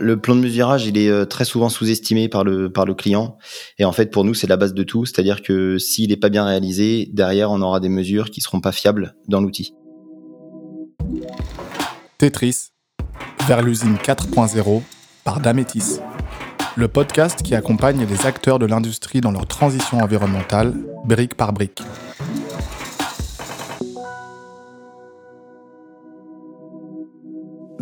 Le plan de mesurage, il est très souvent sous-estimé par le, client. Et en fait, pour nous, c'est la base de tout. C'est-à-dire que s'il n'est pas bien réalisé, derrière, on aura des mesures qui seront pas fiables dans l'outil. Tetris, vers l'usine 4.0 par Damétis. Le podcast qui accompagne les acteurs de l'industrie dans leur transition environnementale, brique par brique.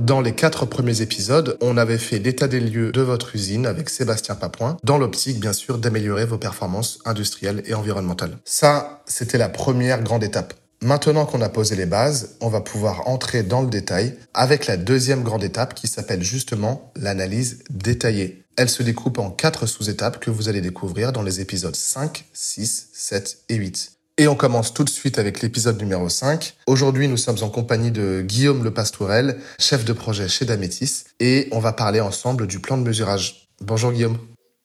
Dans les quatre premiers épisodes, on avait fait l'état des lieux de votre usine avec Sébastien Papoin, dans l'optique bien sûr d'améliorer vos performances industrielles et environnementales. Ça, c'était la première grande étape. Maintenant qu'on a posé les bases, on va pouvoir entrer dans le détail avec la deuxième grande étape qui s'appelle justement l'analyse détaillée. Elle se découpe en quatre sous-étapes que vous allez découvrir dans les épisodes 5, 6, 7 et 8. Et on commence tout de suite avec l'épisode numéro 5. Aujourd'hui, nous sommes en compagnie de Guillaume Le Pastourel, chef de projet chez Damétis, et on va parler ensemble du plan de mesurage. Bonjour Guillaume.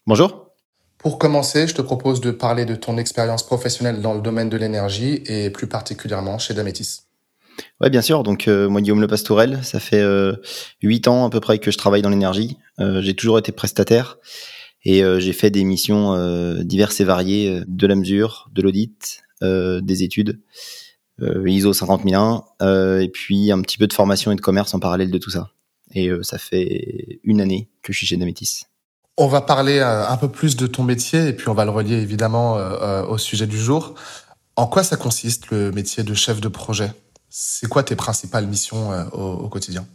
Bonjour. Pour commencer, je te propose de parler de ton expérience professionnelle dans le domaine de l'énergie et plus particulièrement chez Damétis. Oui, bien sûr. Donc, euh, moi, Guillaume Le Pastourel, ça fait euh, huit ans à peu près que je travaille dans l'énergie. Euh, j'ai toujours été prestataire et j'ai fait des missions diverses et variées, de la mesure, de l'audit, des études, euh, ISO 50001, euh, et puis un petit peu de formation et de commerce en parallèle de tout ça. Et ça fait une année que je suis chez Damétis. On va parler un peu plus de ton métier et puis on va le relier évidemment au sujet du jour. En quoi ça consiste le métier de chef de projet? C'est quoi tes principales missions au, quotidien?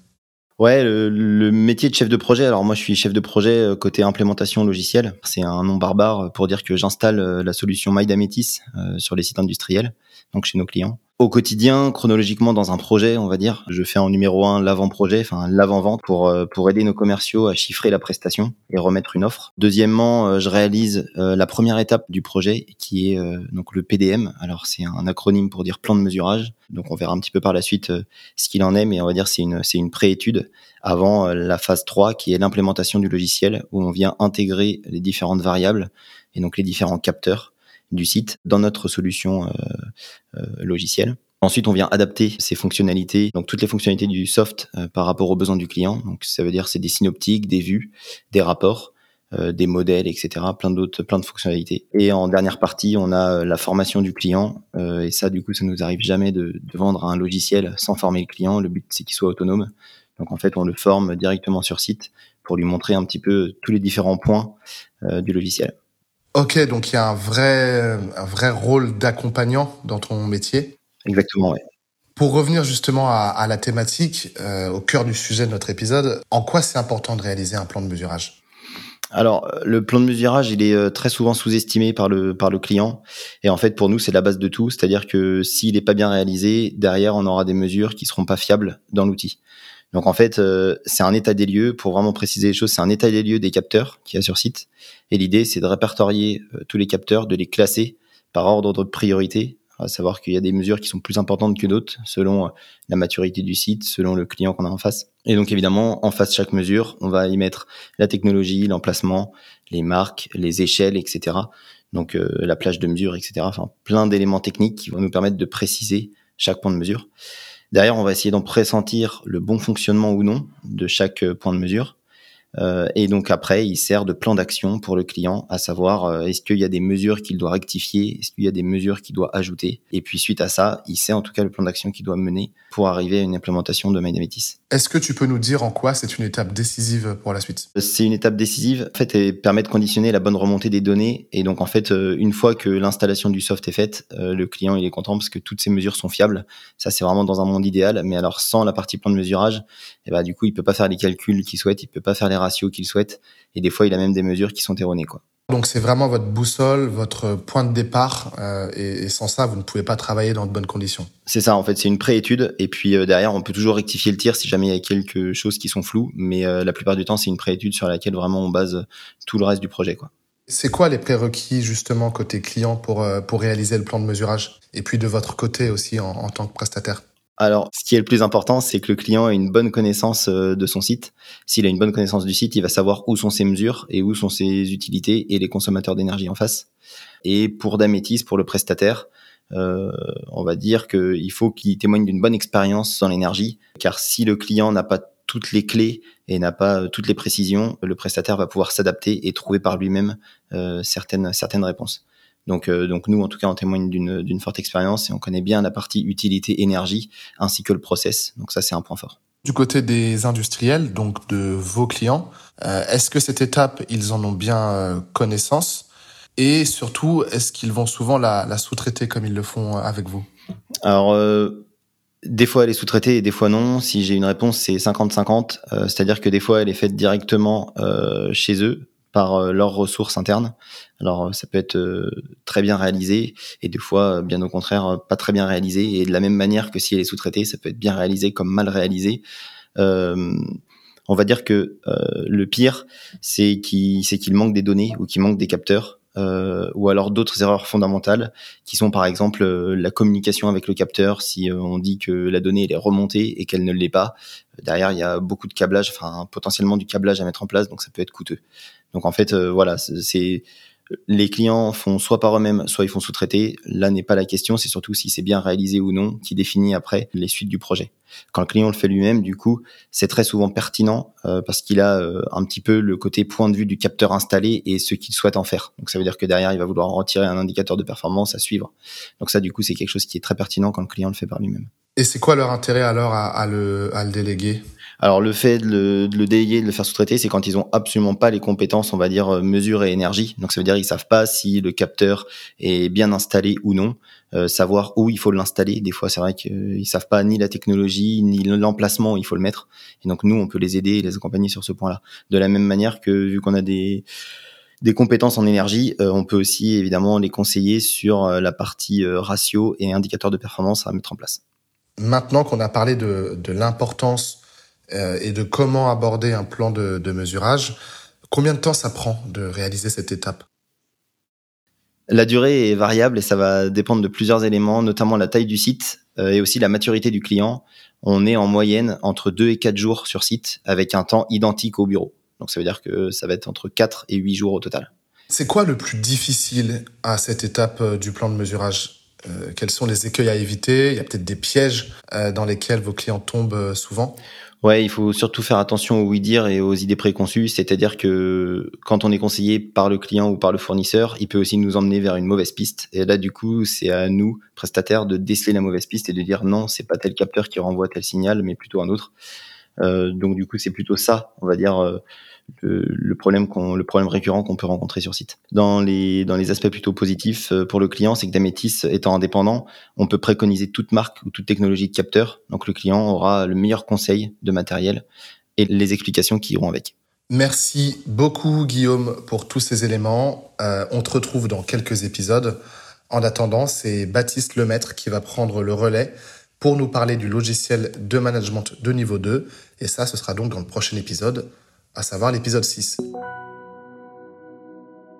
Ouais, le, métier de chef de projet. Alors moi, je suis chef de projet euh, côté implémentation logicielle. C'est un nom barbare pour dire que j'installe euh, la solution MyDametis euh, sur les sites industriels, donc chez nos clients. Au quotidien, chronologiquement dans un projet, on va dire, je fais en numéro un l'avant-projet, enfin l'avant-vente pour euh, pour aider nos commerciaux à chiffrer la prestation et remettre une offre. Deuxièmement, euh, je réalise euh, la première étape du projet qui est donc le PDM. Alors c'est un acronyme pour dire plan de mesurage. Donc on verra un petit peu par la suite ce qu'il en est, mais on va dire c'est une c'est une préétude avant la phase 3 qui est l'implémentation du logiciel où on vient intégrer les différentes variables et donc les différents capteurs du site dans notre solution euh, euh, logicielle. Ensuite, on vient adapter ces fonctionnalités, donc toutes les fonctionnalités du soft euh, par rapport aux besoins du client. Donc, ça veut dire c'est des synoptiques, des vues, des rapports, des modèles, etc. Plein d'autres, plein de fonctionnalités. Et en dernière partie, on a la formation du client. et ça, du coup, ça nous arrive jamais de, de, vendre un logiciel sans former le client. Le but, c'est qu'il soit autonome. Donc, en fait, on le forme directement sur site pour lui montrer un petit peu tous les différents points du logiciel. Ok, donc il y a un vrai, un vrai rôle d'accompagnant dans ton métier. Exactement, oui. Pour revenir justement à, la thématique, euh, au cœur du sujet de notre épisode, en quoi c'est important de réaliser un plan de mesurage? Alors, le plan de mesurage, il est euh, très souvent sous-estimé par le, par le client. Et en fait, pour nous, c'est la base de tout. C'est-à-dire que s'il n'est pas bien réalisé, derrière, on aura des mesures qui seront pas fiables dans l'outil. Donc en fait, euh, c'est un état des lieux, pour vraiment préciser les choses, c'est un état des lieux des capteurs qu'il y a sur site. Et l'idée, c'est de répertorier euh, tous les capteurs, de les classer par ordre de priorité, à savoir qu'il y a des mesures qui sont plus importantes que d'autres selon euh, la maturité du site, selon le client qu'on a en face. Et donc évidemment, en face de chaque mesure, on va y mettre la technologie, l'emplacement, les marques, les échelles, etc. Donc la plage de mesure, etc. Enfin, plein d'éléments techniques qui vont nous permettre de préciser chaque point de mesure. Derrière, on va essayer d'en pressentir le bon fonctionnement ou non de chaque euh, point de mesure. Euh, et donc après, il sert de plan d'action pour le client, à savoir euh, est-ce qu'il y a des mesures qu'il doit rectifier, est-ce qu'il y a des mesures qu'il doit ajouter. Et puis suite à ça, il sait en tout cas le plan d'action qu'il doit mener pour arriver à une implémentation de MyDametis. Est-ce que tu peux nous dire en quoi c'est une étape décisive pour la suite? C'est une étape décisive. En fait, elle permet de conditionner la bonne remontée des données. Et donc en fait, une fois que l'installation du soft est faite, le client il est content parce que toutes ces mesures sont fiables. Ça c'est vraiment dans un monde idéal. Mais alors sans la partie plan de mesurage, eh ben, du coup il peut pas faire les calculs qu'il souhaite, il peut pas faire les ratios qu'il souhaite. Et des fois, il a même des mesures qui sont erronées, quoi. Donc c'est vraiment votre boussole, votre point de départ, euh, et, sans ça, vous ne pouvez pas travailler dans de bonnes conditions. C'est ça, en fait, c'est une préétude, et puis euh, derrière, on peut toujours rectifier le tir si jamais il y a quelque chose qui sont floues, mais euh, la plupart du temps, c'est une préétude sur laquelle vraiment on base tout le reste du projet, quoi. C'est quoi les prérequis justement côté client pour pour réaliser le plan de mesurage, et puis de votre côté aussi en tant que prestataire alors, ce qui est le plus important, c'est que le client ait une bonne connaissance euh, de son site. S'il a une bonne connaissance du site, il va savoir où sont ses mesures et où sont ses utilités et les consommateurs d'énergie en face. Et pour Damétis, pour le prestataire, euh, on va dire qu'il faut qu'il témoigne d'une bonne expérience dans l'énergie, car si le client n'a pas toutes les clés et n'a pas toutes les précisions, le prestataire va pouvoir s'adapter et trouver par lui-même certaines certaines réponses. Donc, donc nous, en tout cas, on témoigne d'une forte expérience et on connaît bien la partie utilité énergie ainsi que le process. Donc ça, c'est un point fort. Du côté des industriels, donc de vos clients, est-ce que cette étape, ils en ont bien connaissance? Et surtout, est-ce qu'ils vont souvent la, la sous-traiter comme ils le font avec vous? Alors, des fois, elle est sous-traitée et des fois non. Si j'ai une réponse, c'est 50-50. Euh, c'est-à-dire que des fois, elle est faite directement euh, chez eux par euh, leurs ressources internes. Alors, ça peut être très bien réalisé et des fois, bien au contraire, pas très bien réalisé. Et de la même manière que si elle est sous-traitée, ça peut être bien réalisé comme mal réalisé. on va dire que le pire, c'est qu'il manque des données ou qu'il manque des capteurs euh, ou alors d'autres erreurs fondamentales qui sont par exemple euh, la communication avec le capteur. Si euh, on dit que la donnée est remontée et qu'elle ne l'est pas, derrière il y a beaucoup de câblage, enfin potentiellement du câblage à mettre en place, donc ça peut être coûteux. Donc en fait, voilà, c'est les clients font soit par eux-mêmes, soit ils font sous-traiter. Là n'est pas la question, c'est surtout si c'est bien réalisé ou non qui définit après les suites du projet. Quand le client le fait lui-même, du coup, c'est très souvent pertinent euh, parce qu'il a euh, un petit peu le côté point de vue du capteur installé et ce qu'il souhaite en faire. Donc ça veut dire que derrière, il va vouloir retirer un indicateur de performance à suivre. Donc ça, du coup, c'est quelque chose qui est très pertinent quand le client le fait par lui-même. Et c'est quoi leur intérêt alors à, le, à le déléguer? Alors le fait de le, de le déléguer, de le faire sous-traiter, c'est quand ils ont absolument pas les compétences, on va dire euh, mesure et énergie. Donc ça veut dire qu'ils savent pas si le capteur est bien installé ou non, euh, savoir où il faut l'installer. Des fois, c'est vrai qu'ils savent pas ni la technologie ni l'emplacement où il faut le mettre. Et donc nous, on peut les aider et les accompagner sur ce point-là. De la même manière que vu qu'on a des des compétences en énergie, euh, on peut aussi évidemment les conseiller sur la partie ratio et indicateur de performance à mettre en place. Maintenant qu'on a parlé de, de l'importance euh, et de comment aborder un plan de, de mesurage. Combien de temps ça prend de réaliser cette étape? La durée est variable et ça va dépendre de plusieurs éléments, notamment la taille du site euh, et aussi la maturité du client. On est en moyenne entre 2 et 4 jours sur site avec un temps identique au bureau. Donc ça veut dire que ça va être entre 4 et 8 jours au total. C'est quoi le plus difficile à cette étape euh, du plan de mesurage? Quels sont les écueils à éviter? Il y a peut-être des pièges dans lesquels vos clients tombent souvent? Ouais, il faut surtout faire attention aux oui-dire et aux idées préconçues. C'est-à-dire que quand on est conseillé par le client ou par le fournisseur, il peut aussi nous emmener vers une mauvaise piste. Et là, du coup, c'est à nous, prestataires, de déceler la mauvaise piste et de dire non, c'est pas tel capteur qui renvoie tel signal, mais plutôt un autre. Euh, donc, du coup, c'est plutôt ça, on va dire. Euh, le, problème qu'on, le problème récurrent qu'on peut rencontrer sur site. Dans les dans les aspects plutôt positifs euh, pour le client, c'est que Dametis étant indépendant, on peut préconiser toute marque ou toute technologie de capteur. Donc le client aura le meilleur conseil de matériel et les explications qui iront avec. Merci beaucoup Guillaume pour tous ces éléments. Euh, on te retrouve dans quelques épisodes. En attendant, c'est Baptiste Lemaître qui va prendre le relais pour nous parler du logiciel de management de niveau 2. Et ça, ce sera donc dans le prochain épisode à savoir l'épisode 6.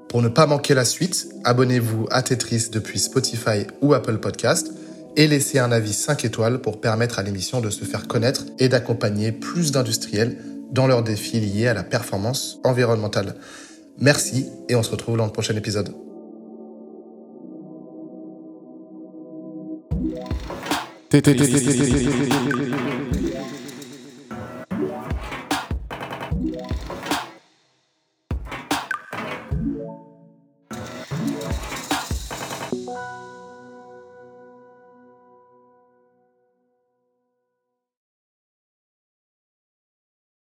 Pour ne pas manquer la suite, abonnez-vous à Tetris depuis Spotify ou Apple Podcast et laissez un avis 5 étoiles pour permettre à l'émission de se faire connaître et d'accompagner plus d'industriels dans leurs défis liés à la performance environnementale. Merci et on se retrouve dans le prochain épisode.